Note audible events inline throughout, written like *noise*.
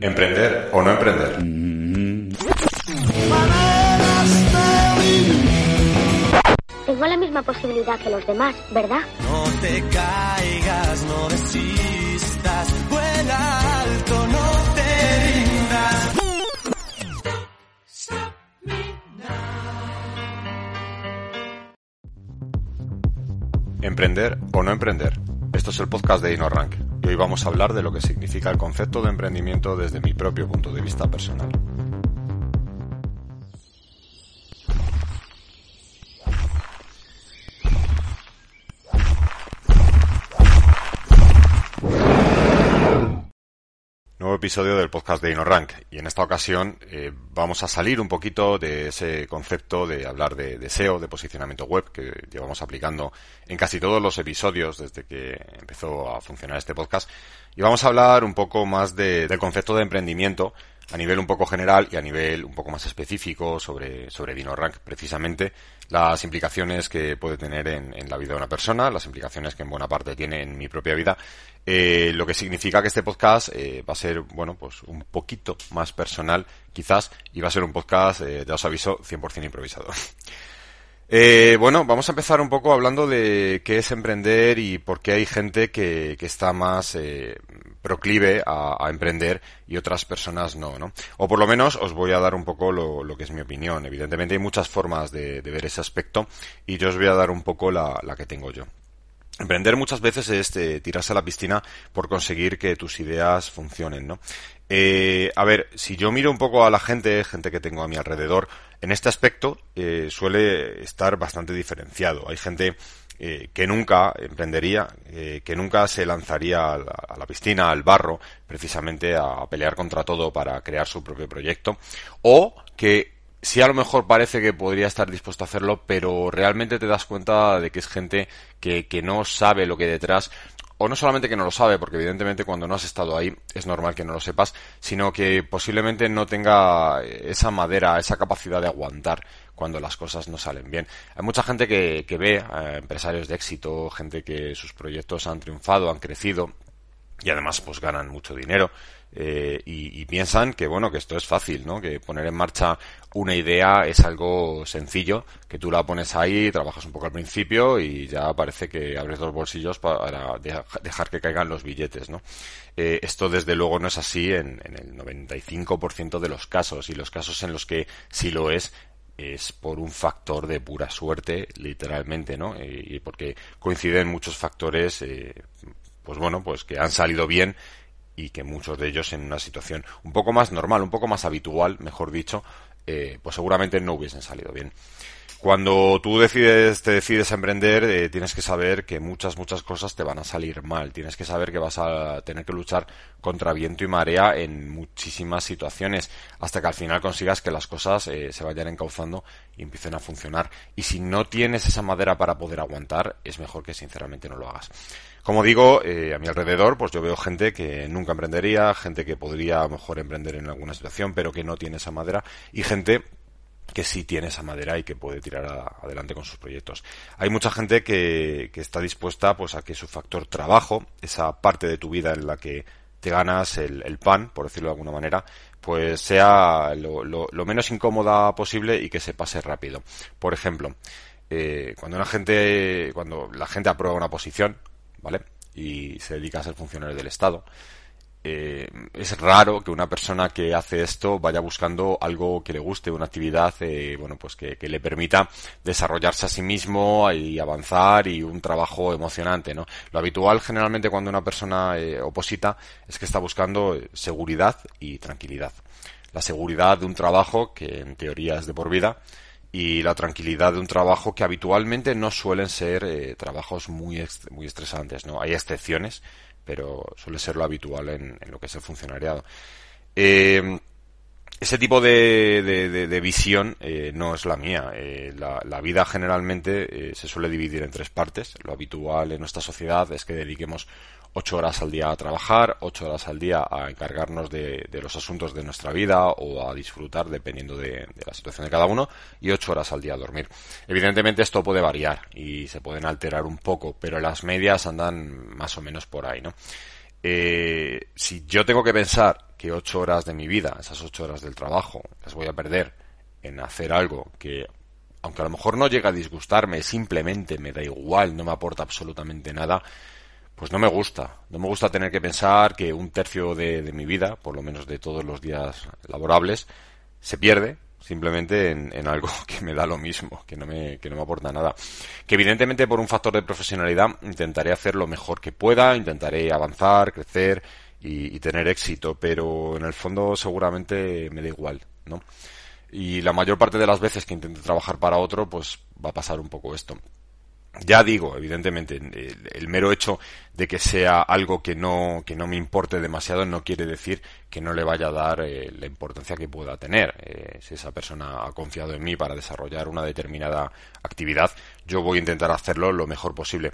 Emprender o no emprender. Tengo la misma posibilidad que los demás, ¿verdad? No te caigas, no desistas, vuela alto, no te rindas. Emprender o no emprender. Esto es el podcast de InnoRank y hoy vamos a hablar de lo que significa el concepto de emprendimiento desde mi propio punto de vista personal. Episodio del podcast de InnoRank. Y en esta ocasión eh, vamos a salir un poquito de ese concepto de hablar de, de, SEO, de posicionamiento web que llevamos aplicando en casi todos los episodios desde que empezó a funcionar este podcast. Y vamos a hablar un poco más de, del concepto de emprendimiento a nivel un poco general y a nivel un poco más específico sobre, sobre DinoRank, precisamente las implicaciones que puede tener en, en, la vida de una persona, las implicaciones que en buena parte tiene en mi propia vida, eh, lo que significa que este podcast eh, va a ser, bueno, pues un poquito más personal, quizás, y va a ser un podcast, eh, ya os aviso, 100% improvisado. *laughs* Eh, bueno, vamos a empezar un poco hablando de qué es emprender y por qué hay gente que, que está más eh, proclive a, emprender y otras personas no, ¿no? O por lo menos os voy a dar un poco lo, que es mi opinión. Evidentemente hay muchas formas de, ver ese aspecto y yo os voy a dar un poco la, la que tengo yo. Emprender muchas veces es eh, tirarse a la piscina por conseguir que tus ideas funcionen, ¿no? Eh, a ver, si yo miro un poco a la gente, gente que tengo a mi alrededor, en este aspecto eh, suele estar bastante diferenciado. Hay gente eh, que nunca emprendería, eh, que nunca se lanzaría a la, a la, piscina, al barro, precisamente a pelear contra todo para crear su propio proyecto, o que sí a lo mejor parece que podría estar dispuesto a hacerlo, pero realmente te das cuenta de que es gente que, que no sabe lo que detrás, o no solamente que no lo sabe, porque evidentemente cuando no has estado ahí es normal que no lo sepas, sino que posiblemente no tenga esa madera, esa capacidad de aguantar cuando las cosas no salen bien. Hay mucha gente que, que ve a empresarios de éxito, gente que sus proyectos han triunfado, han crecido y además pues ganan mucho dinero. Eh, y, piensan que bueno que esto es fácil no que poner en marcha una idea es algo sencillo que tú la pones ahí trabajas un poco al principio y ya parece que abres los bolsillos para dejar que caigan los billetes no eh, esto desde luego no es así en, en el 95% de los casos y los casos en los que sí lo es es por un factor de pura suerte, literalmente, ¿no? Y, y porque coinciden muchos factores, eh, pues bueno, pues que han salido bien y que muchos de ellos en una situación un poco más normal, un poco más habitual, mejor dicho, eh, pues seguramente no hubiesen salido bien. Cuando tú decides, te decides a emprender, eh, tienes que saber que muchas, muchas cosas te van a salir mal. Tienes que saber que vas a tener que luchar contra viento y marea en muchísimas situaciones, hasta que al final consigas que las cosas eh, se vayan encauzando y empiecen a funcionar. Y si no tienes esa madera para poder aguantar, es mejor que sinceramente no lo hagas. Como digo, eh, a mi alrededor, pues yo veo gente que nunca emprendería, gente que podría a lo mejor emprender en alguna situación, pero que no tiene esa madera, y gente que sí tiene esa madera y que puede tirar adelante con sus proyectos. Hay mucha gente que, que, está dispuesta pues a que su factor trabajo, esa parte de tu vida en la que te ganas el, el pan, por decirlo de alguna manera, pues sea lo, lo, lo, menos incómoda posible y que se pase rápido. Por ejemplo, eh, cuando una gente, cuando la gente aprueba una posición, ¿vale? Y se dedica a ser funcionario del Estado, eh, es raro que una persona que hace esto vaya buscando algo que le guste, una actividad, eh, bueno, pues que, le permita desarrollarse a sí mismo y avanzar y un trabajo emocionante, ¿no? Lo habitual generalmente cuando una persona eh, oposita es que está buscando seguridad y tranquilidad. La seguridad de un trabajo que en teoría es de por vida y la tranquilidad de un trabajo que habitualmente no suelen ser eh, trabajos muy, muy estresantes, ¿no? Hay excepciones, pero suele ser lo habitual en, lo que es el funcionariado. Eh, ese tipo de, visión eh, no es la mía. Eh, la, vida generalmente se suele dividir en tres partes. Lo habitual en nuestra sociedad es que dediquemos ocho horas al día a trabajar, ocho horas al día a encargarnos de, los asuntos de nuestra vida o a disfrutar dependiendo de, la situación de cada uno y ocho horas al día a dormir. Evidentemente esto puede variar y se pueden alterar un poco, pero las medias andan más o menos por ahí, ¿no? Eh, si yo tengo que pensar que ocho horas de mi vida, esas ocho horas del trabajo, las voy a perder en hacer algo que, aunque a lo mejor no llega a disgustarme, simplemente me da igual, no me aporta absolutamente nada, pues no me gusta. No me gusta tener que pensar que un tercio de, de mi vida, por lo menos de todos los días laborables, se pierde simplemente en, algo *laughs* que me da lo mismo, que no me, que no me aporta nada. Que evidentemente por un factor de profesionalidad intentaré hacer lo mejor que pueda, intentaré avanzar, crecer y, tener éxito, pero en el fondo seguramente me da igual, ¿no? Y la mayor parte de las veces que intente trabajar para otro, pues va a pasar un poco esto. Ya digo, evidentemente, el, mero hecho de que sea algo que no, que no me importe demasiado no quiere decir que no le vaya a dar eh, la importancia que pueda tener. Eh, si esa persona ha confiado en mí para desarrollar una determinada actividad, yo voy a intentar hacerlo lo mejor posible.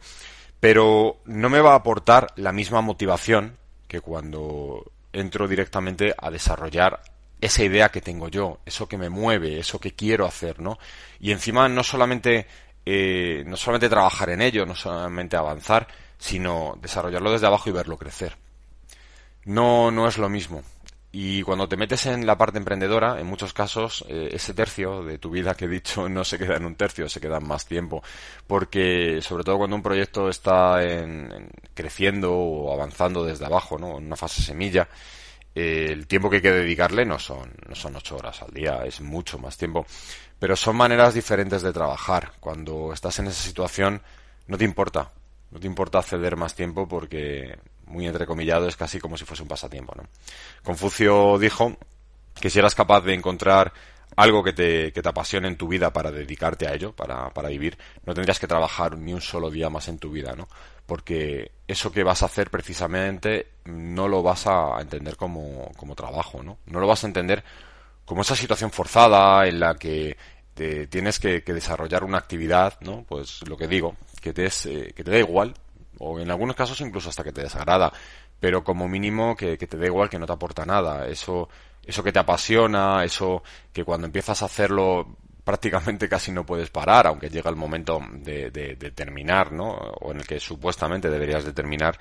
Pero no me va a aportar la misma motivación que cuando entro directamente a desarrollar esa idea que tengo yo, eso que me mueve, eso que quiero hacer, ¿no? Y encima no solamente eh, no solamente trabajar en ello, no solamente avanzar, sino desarrollarlo desde abajo y verlo crecer. No, no es lo mismo. Y cuando te metes en la parte emprendedora, en muchos casos, eh, ese tercio de tu vida que he dicho *laughs* no se queda en un tercio, se queda en más tiempo. Porque, sobre todo cuando un proyecto está en, creciendo o avanzando desde abajo, ¿no? En una fase semilla, el tiempo que hay que dedicarle no son, no son ocho horas al día, es mucho más tiempo. Pero son maneras diferentes de trabajar. Cuando estás en esa situación, no te importa. No te importa ceder más tiempo porque, muy entrecomillado, es casi como si fuese un pasatiempo. ¿no? Confucio dijo que si eras capaz de encontrar algo que te, que te apasione en tu vida para dedicarte a ello, para, para vivir, no tendrías que trabajar ni un solo día más en tu vida, ¿no? Porque eso que vas a hacer precisamente no lo vas a entender como, como trabajo, ¿no? No lo vas a entender como esa situación forzada en la que te tienes que, desarrollar una actividad, ¿no? Pues lo que digo, que te, es, eh, que te da igual, o en algunos casos incluso hasta que te desagrada, pero como mínimo que, te da igual, que no te aporta nada. Eso, eso que te apasiona, eso que cuando empiezas a hacerlo prácticamente casi no puedes parar, aunque llega el momento de, de, de terminar, ¿no? O en el que supuestamente deberías de terminar,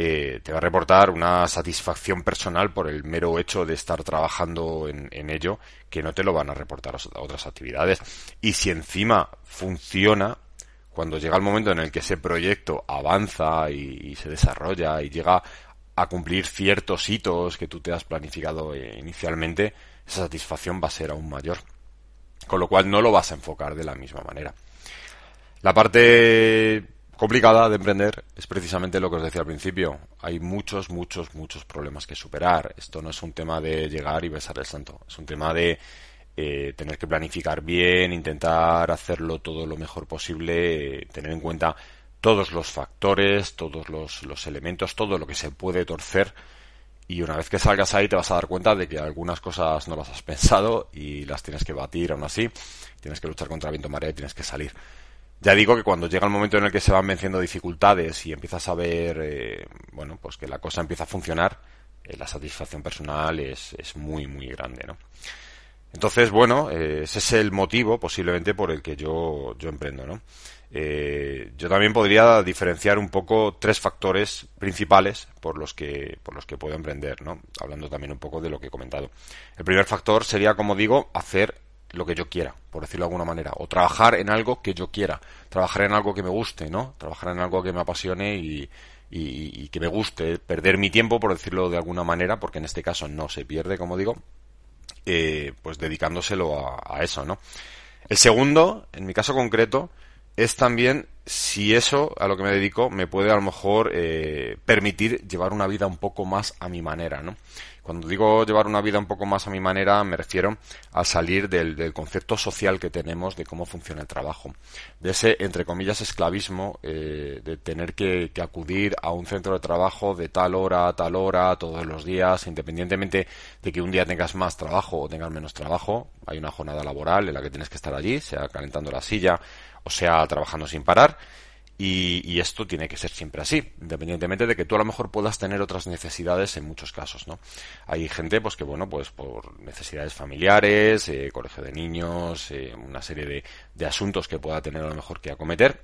eh, te va a reportar una satisfacción personal por el mero hecho de estar trabajando en, ello que no te lo van a reportar otras actividades. Y si encima funciona, cuando llega el momento en el que ese proyecto avanza y, se desarrolla y llega a cumplir ciertos hitos que tú te has planificado eh, inicialmente, esa satisfacción va a ser aún mayor. Con lo cual no lo vas a enfocar de la misma manera. La parte complicada de emprender es precisamente lo que os decía al principio. Hay muchos, muchos, muchos problemas que superar. Esto no es un tema de llegar y besar el santo. Es un tema de eh, tener que planificar bien, intentar hacerlo todo lo mejor posible, tener en cuenta todos los factores, todos los, los elementos, todo lo que se puede torcer. Y una vez que salgas ahí te vas a dar cuenta de que algunas cosas no las has pensado y las tienes que batir aún así. Tienes que luchar contra viento marea y tienes que salir. Ya digo que cuando llega el momento en el que se van venciendo dificultades y empiezas a ver, eh, bueno, pues que la cosa empieza a funcionar, eh, la satisfacción personal es, es muy, muy grande, ¿no? Entonces, bueno, eh, ese es el motivo posiblemente por el que yo, yo emprendo, ¿no? Yo también podría diferenciar un poco tres factores principales por los que por los que puedo emprender, ¿no? Hablando también un poco de lo que he comentado. El primer factor sería, como digo, hacer lo que yo quiera, por decirlo de alguna manera, o trabajar en algo que yo quiera, trabajar en algo que me guste, ¿no? Trabajar en algo que me apasione y, que me guste, perder mi tiempo, por decirlo de alguna manera, porque en este caso no se pierde, como digo, eh, pues dedicándoselo a, eso, ¿no? El segundo, en mi caso concreto, es también si eso a lo que me dedico me puede a lo mejor eh, permitir llevar una vida un poco más a mi manera, ¿no? Cuando digo llevar una vida un poco más a mi manera, me refiero a salir del, concepto social que tenemos de cómo funciona el trabajo. De ese, entre comillas, esclavismo eh, de tener que, acudir a un centro de trabajo de tal hora a tal hora, todos los días, independientemente de que un día tengas más trabajo o tengas menos trabajo. Hay una jornada laboral en la que tienes que estar allí, sea calentando la silla o sea trabajando sin parar y, esto tiene que ser siempre así, independientemente de que tú a lo mejor puedas tener otras necesidades en muchos casos, ¿no? Hay gente, pues que bueno, pues por necesidades familiares, eh, colegio de niños, eh, una serie de, de asuntos que pueda tener a lo mejor que acometer,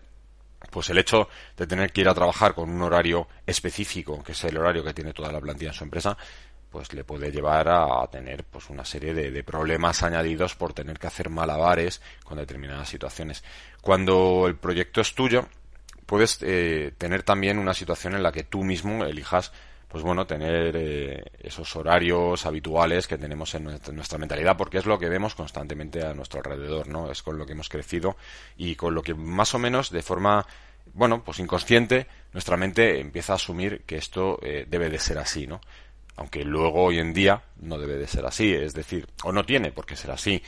pues el hecho de tener que ir a trabajar con un horario específico, que es el horario que tiene toda la plantilla en su empresa, pues le puede llevar a tener pues una serie de, problemas añadidos por tener que hacer malabares con determinadas situaciones. Cuando el proyecto es tuyo, puedes eh, tener también una situación en la que tú mismo elijas pues bueno, tener eh, esos horarios habituales que tenemos en nuestra, mentalidad, porque es lo que vemos constantemente a nuestro alrededor, ¿no? Es con lo que hemos crecido y con lo que más o menos de forma, bueno, pues inconsciente, nuestra mente empieza a asumir que esto eh, debe de ser así, ¿no? Aunque luego hoy en día no debe de ser así, es decir, o no tiene por qué ser así.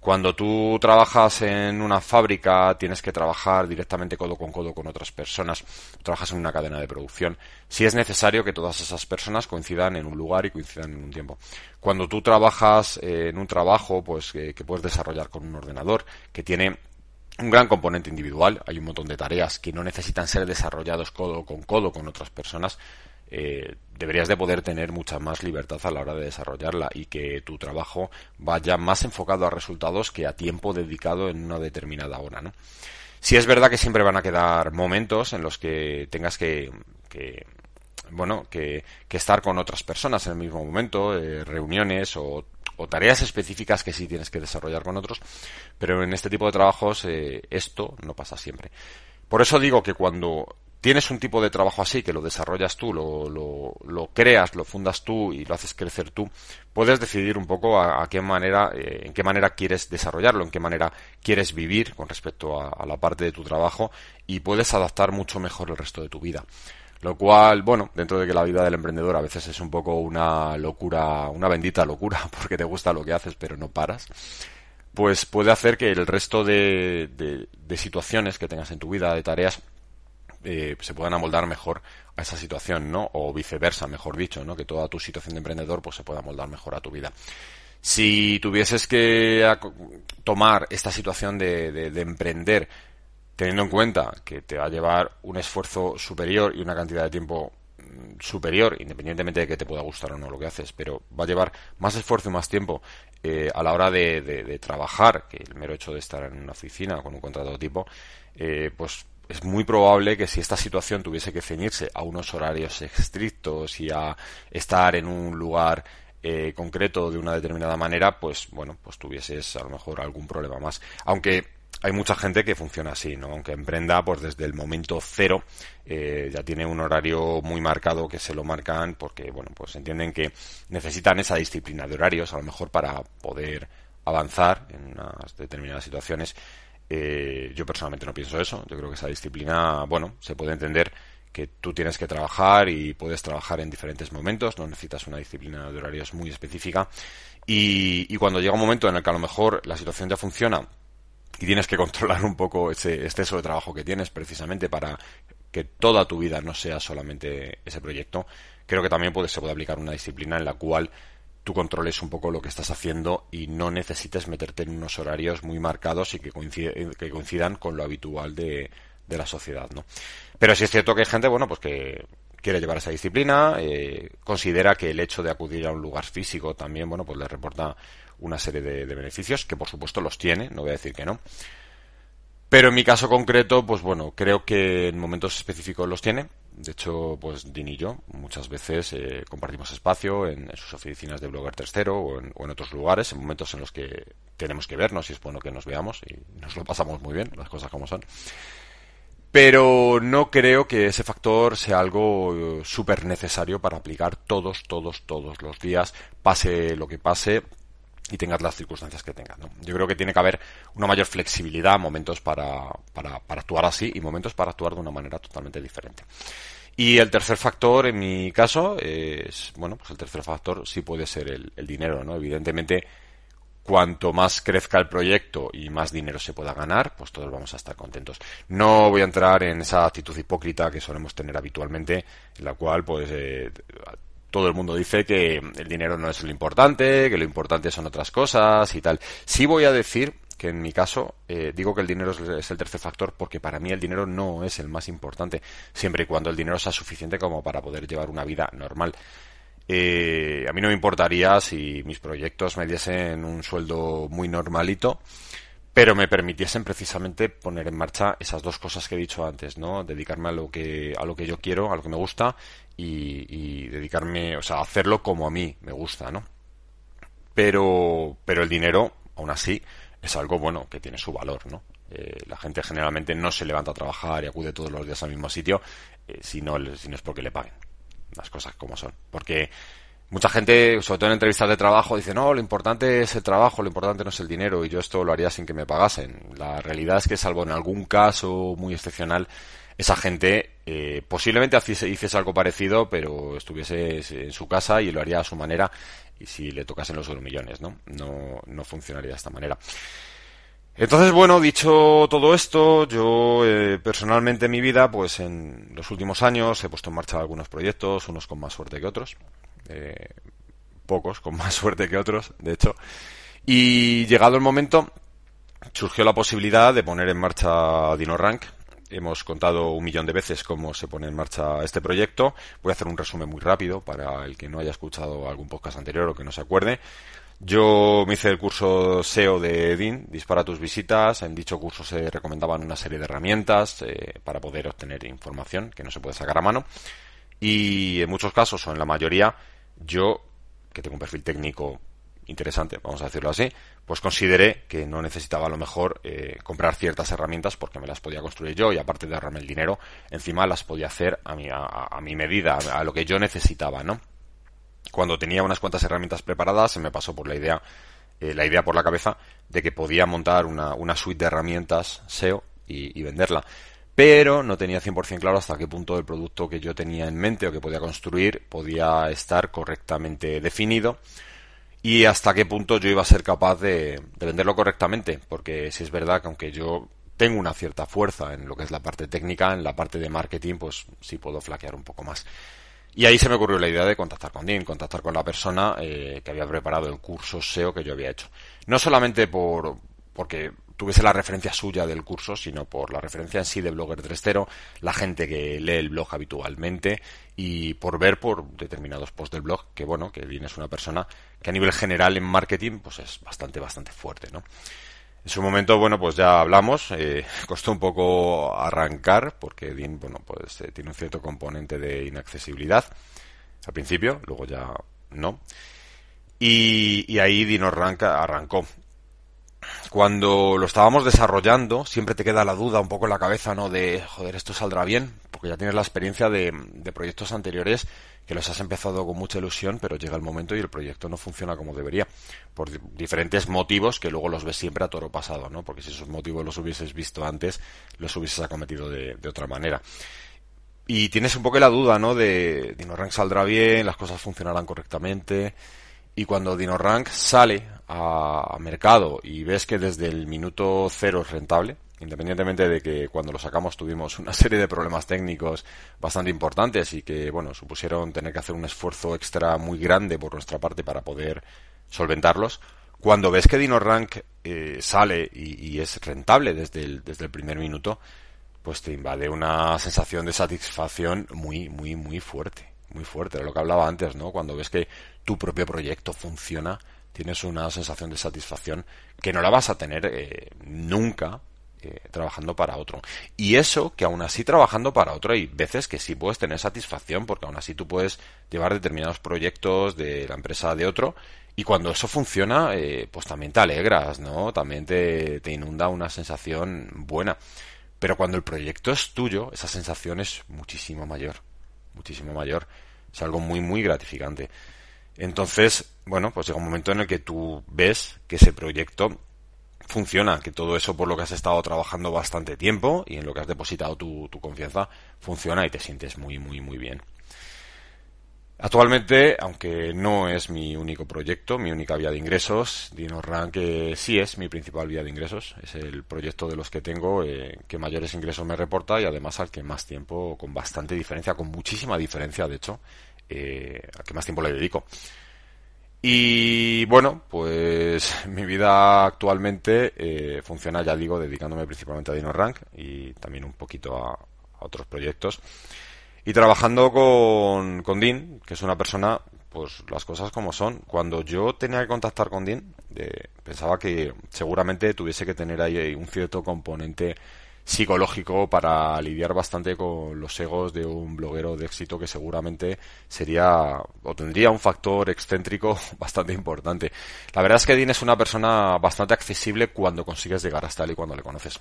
Cuando tú trabajas en una fábrica, tienes que trabajar directamente codo con codo con otras personas, trabajas en una cadena de producción. Si es necesario que todas esas personas coincidan en un lugar y coincidan en un tiempo. Cuando tú trabajas eh, en un trabajo, pues que puedes desarrollar con un ordenador, que tiene un gran componente individual, hay un montón de tareas que no necesitan ser desarrollados codo con codo con otras personas, eh, deberías de poder tener mucha más libertad a la hora de desarrollarla y que tu trabajo vaya más enfocado a resultados que a tiempo dedicado en una determinada hora, ¿no? Si es verdad que siempre van a quedar momentos en los que tengas que, bueno, que, estar con otras personas en el mismo momento, eh, reuniones o, tareas específicas que sí tienes que desarrollar con otros, pero en este tipo de trabajos eh, esto no pasa siempre. Por eso digo que cuando tienes un tipo de trabajo así, que lo desarrollas tú, lo, lo, creas, lo fundas tú y lo haces crecer tú, puedes decidir un poco a, qué manera, eh, en qué manera quieres desarrollarlo, en qué manera quieres vivir con respecto a, la parte de tu trabajo y puedes adaptar mucho mejor el resto de tu vida. Lo cual, bueno, dentro de que la vida del emprendedor a veces es un poco una locura, una bendita locura, *laughs* porque te gusta lo que haces pero no paras, pues puede hacer que el resto de, de situaciones que tengas en tu vida, de tareas, eh, se puedan amoldar mejor a esa situación, ¿no? O viceversa, mejor dicho, ¿no? Que toda tu situación de emprendedor pues se pueda amoldar mejor a tu vida. Si tuvieses que tomar esta situación de, emprender teniendo en cuenta que te va a llevar un esfuerzo superior y una cantidad de tiempo mm, superior, independientemente de que te pueda gustar o no lo que haces, pero va a llevar más esfuerzo y más tiempo eh, a la hora de, trabajar que el mero hecho de estar en una oficina con un contrato tipo, eh, pues es muy probable que si esta situación tuviese que ceñirse a unos horarios estrictos y a estar en un lugar eh, concreto de una determinada manera, pues bueno, pues tuvieses a lo mejor algún problema más. Aunque hay mucha gente que funciona así, ¿no? Aunque emprenda, pues desde el momento cero eh, ya tiene un horario muy marcado que se lo marcan porque, bueno, pues entienden que necesitan esa disciplina de horarios a lo mejor para poder avanzar en unas determinadas situaciones eh, yo personalmente no pienso eso. Yo creo que esa disciplina, bueno, se puede entender que tú tienes que trabajar y puedes trabajar en diferentes momentos, no necesitas una disciplina de horarios muy específica. Y, cuando llega un momento en el que a lo mejor la situación ya funciona y tienes que *laughs* controlar un poco ese exceso de trabajo que tienes precisamente para que toda tu vida no sea solamente ese proyecto, creo que también puede, se puede aplicar una disciplina en la cual tú controles un poco lo que estás haciendo y no necesites meterte en unos horarios muy marcados y que, que coincidan con lo habitual de, la sociedad, ¿no? Pero sí es cierto que hay gente, bueno, pues que quiere llevar esa disciplina, eh, considera que el hecho de acudir a un lugar físico también, bueno, pues le reporta una serie de, de beneficios, que por supuesto los tiene, no voy a decir que no. Pero en mi caso concreto, pues bueno, creo que en momentos específicos los tiene de hecho, pues Dean y yo muchas veces eh, compartimos espacio en, sus oficinas de Blogger Tercero o en, otros lugares, en momentos en los que tenemos que vernos y es bueno que nos veamos y nos lo pasamos muy bien, las cosas como son. Pero no creo que ese factor sea algo eh, súper necesario para aplicar todos, todos, todos los días, pase lo que pase, y tengas las circunstancias que tengas. ¿no? Yo creo que tiene que haber una mayor flexibilidad, momentos para, para, para actuar así y momentos para actuar de una manera totalmente diferente. Y el tercer factor, en mi caso, es, bueno, pues el tercer factor sí puede ser el, el dinero, ¿no? Evidentemente, cuanto más crezca el proyecto y más dinero se pueda ganar, pues todos vamos a estar contentos. No voy a entrar en esa actitud hipócrita que solemos tener habitualmente, en la cual, pues, eh, todo el mundo dice que el dinero no es lo importante, que lo importante son otras cosas y tal. Sí voy a decir que en mi caso eh, digo que el dinero es, el tercer factor porque para mí el dinero no es el más importante, siempre y cuando el dinero sea suficiente como para poder llevar una vida normal. Eh, a mí no me importaría si mis proyectos me diesen un sueldo muy normalito, pero me permitiesen precisamente poner en marcha esas dos cosas que he dicho antes, ¿no? Dedicarme a lo que a lo que yo quiero, a lo que me gusta y, y dedicarme, o sea, hacerlo como a mí me gusta, ¿no? Pero pero el dinero, aún así, es algo bueno que tiene su valor, ¿no? Eh, la gente generalmente no se levanta a trabajar y acude todos los días al mismo sitio eh, si, no, si no es porque le paguen. Las cosas como son. Porque mucha gente, sobre todo en entrevistas de trabajo, dice, no, lo importante es el trabajo, lo importante no es el dinero, y yo esto lo haría sin que me pagasen. La realidad es que, salvo en algún caso muy excepcional, esa gente eh, posiblemente hiciese algo parecido, pero estuviese en su casa y lo haría a su manera y si le tocasen los millones, ¿no? No, no funcionaría de esta manera. Entonces, bueno, dicho todo esto, yo eh, personalmente en mi vida, pues en los últimos años he puesto en marcha algunos proyectos, unos con más suerte que otros, eh, pocos con más *laughs* suerte que otros, de hecho, y llegado el momento, surgió la posibilidad de poner en marcha DinoRank, hemos contado un millón de veces cómo se pone en marcha este proyecto. Voy a hacer un resumen muy rápido para el que no haya escuchado algún podcast anterior o que no se acuerde. Yo me hice el curso SEO de DIN, Dispara tus visitas. En dicho curso se recomendaban una serie de herramientas eh, para poder obtener información que no se puede sacar a mano. Y en muchos casos, o en la mayoría, yo, que tengo un perfil técnico interesante, vamos a decirlo así, pues consideré que no necesitaba a lo mejor eh, comprar ciertas herramientas porque me las podía construir yo y aparte de ahorrarme el dinero, encima las podía hacer a mi, a, mi medida, a lo que yo necesitaba, ¿no? Cuando tenía unas cuantas herramientas preparadas, se me pasó por la idea, eh, la idea por la cabeza de que podía montar una, una suite de herramientas SEO y, y venderla pero no tenía 100% claro hasta qué punto el producto que yo tenía en mente o que podía construir podía estar correctamente definido y hasta qué punto yo iba a ser capaz de, venderlo correctamente, porque si es verdad que aunque yo tengo una cierta fuerza en lo que es la parte técnica, en la parte de marketing, pues sí puedo flaquear un poco más. Y ahí se me ocurrió la idea de contactar con Dean, contactar con la persona eh, que había preparado el curso SEO que yo había hecho. No solamente por, porque tuviese la referencia suya del curso, sino por la referencia en sí de Blogger 3.0, la gente que lee el blog habitualmente y por ver por determinados posts del blog que, bueno, que Dean es una persona que a nivel general en marketing pues es bastante, bastante fuerte, ¿no? En su momento, bueno, pues ya hablamos, eh, *laughs* costó un poco arrancar porque Dean, bueno, pues eh, tiene un cierto componente de inaccesibilidad al principio, luego ya no. Y, ahí Dino arrancó cuando lo estábamos desarrollando, siempre te queda la duda un poco en la cabeza, ¿no? De, joder, esto saldrá bien, porque ya tienes la experiencia de, de, proyectos anteriores que los has empezado con mucha ilusión, pero llega el momento y el proyecto no funciona como debería, por diferentes motivos que luego los ves siempre a toro pasado, ¿no? Porque si esos motivos los hubieses visto antes, los hubieses acometido de, de otra manera. Y tienes un poco la duda, ¿no? De, DinoRank saldrá bien, las cosas funcionarán correctamente, y cuando DinoRank sale a, mercado y ves que desde el minuto cero es rentable, independientemente de que cuando lo sacamos tuvimos una serie de problemas técnicos bastante importantes y que, bueno, supusieron tener que hacer un esfuerzo extra muy grande por nuestra parte para poder solventarlos, cuando ves que DinoRank eh, sale y, es rentable desde el, desde el primer minuto, pues te invade una sensación de satisfacción muy, muy, muy fuerte. Muy fuerte, de lo que hablaba antes, ¿no? Cuando ves que tu propio proyecto funciona, tienes una sensación de satisfacción que no la vas a tener eh, nunca eh, trabajando para otro. Y eso que aún así trabajando para otro hay veces que sí puedes tener satisfacción porque aún así tú puedes llevar determinados proyectos de la empresa de otro y cuando eso funciona eh, pues también te alegras, ¿no? También te, te inunda una sensación buena. Pero cuando el proyecto es tuyo, esa sensación es muchísimo mayor, muchísimo mayor. Es algo muy, muy gratificante. Entonces, bueno, pues llega un momento en el que tú ves que ese proyecto funciona, que todo eso por lo que has estado trabajando bastante tiempo y en lo que has depositado tu, tu confianza funciona y te sientes muy, muy, muy bien. Actualmente, aunque no es mi único proyecto, mi única vía de ingresos, DinoRank sí es mi principal vía de ingresos. Es el proyecto de los que tengo eh, que mayores ingresos me reporta y además al que más tiempo, con bastante diferencia, con muchísima diferencia, de hecho, eh, al que más tiempo le dedico. Y bueno, pues *laughs* mi vida actualmente eh, funciona, ya digo, dedicándome principalmente a DinoRank y también un poquito a otros proyectos. Y trabajando con, con Dean, que es una persona, pues las cosas como son. Cuando yo tenía que contactar con Dean, eh, pensaba que seguramente tuviese que tener ahí un cierto componente psicológico para lidiar bastante con los egos de un bloguero de éxito que seguramente sería o tendría un factor excéntrico *laughs* bastante importante. La verdad es que Dean es una persona bastante accesible cuando consigues llegar hasta él y cuando le conoces.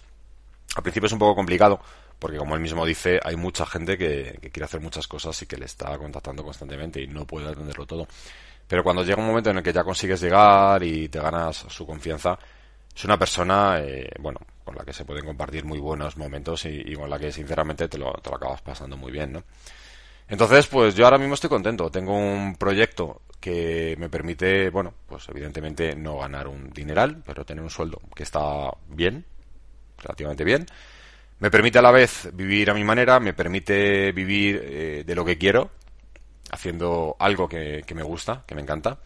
Al principio es un poco complicado porque como él mismo dice, hay mucha gente que, quiere hacer muchas cosas y que le está contactando constantemente y no puede atenderlo todo. Pero cuando llega un momento en el que ya consigues llegar y te ganas su confianza, es una persona, eh, bueno, con la que se pueden compartir muy buenos momentos y, con la que sinceramente te lo, te lo acabas pasando muy bien, ¿no? Entonces, pues yo ahora mismo estoy contento. Tengo un proyecto que me permite, bueno, pues evidentemente no ganar un dineral, pero tener un sueldo que está bien, relativamente bien me permite a la vez vivir a mi manera, me permite vivir eh, de lo que quiero, haciendo algo que, me gusta, que me encanta.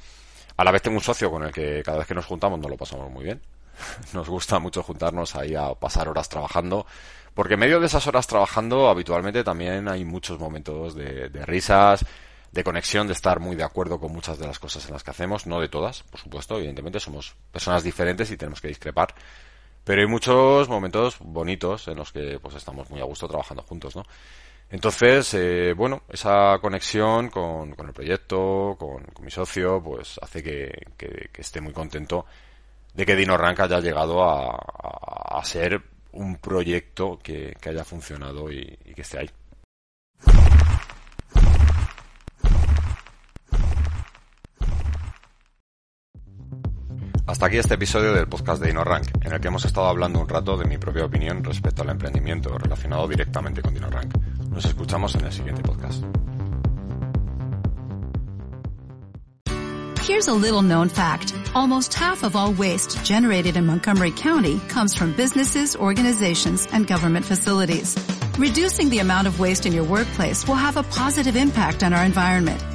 A la vez tengo un socio con el que cada vez que nos juntamos nos lo pasamos muy bien. *laughs* Nos gusta mucho juntarnos ahí a pasar horas trabajando, porque en medio de esas horas trabajando habitualmente también hay muchos momentos de risas, de conexión, de estar muy de acuerdo con muchas de las cosas en las que hacemos, no de todas, por supuesto, evidentemente somos personas diferentes y tenemos que discrepar, pero hay muchos momentos bonitos en los que pues estamos muy a gusto trabajando juntos, ¿no? Entonces, eh, bueno, esa conexión con, con el proyecto, con, mi socio, pues hace que, que, esté muy contento de que Dino Rank haya llegado a, a, ser un proyecto que, que haya funcionado y que esté ahí. Hasta aquí este episodio del podcast de DinoRank, en el que hemos estado hablando un rato de mi propia opinión respecto al emprendimiento relacionado directamente con DinoRank. Nos escuchamos en el siguiente podcast. Here's a little known fact. Almost half of all waste generated in Montgomery County comes from businesses, organizations, and government facilities. Reducing the amount of waste in your workplace will have a positive impact on our environment.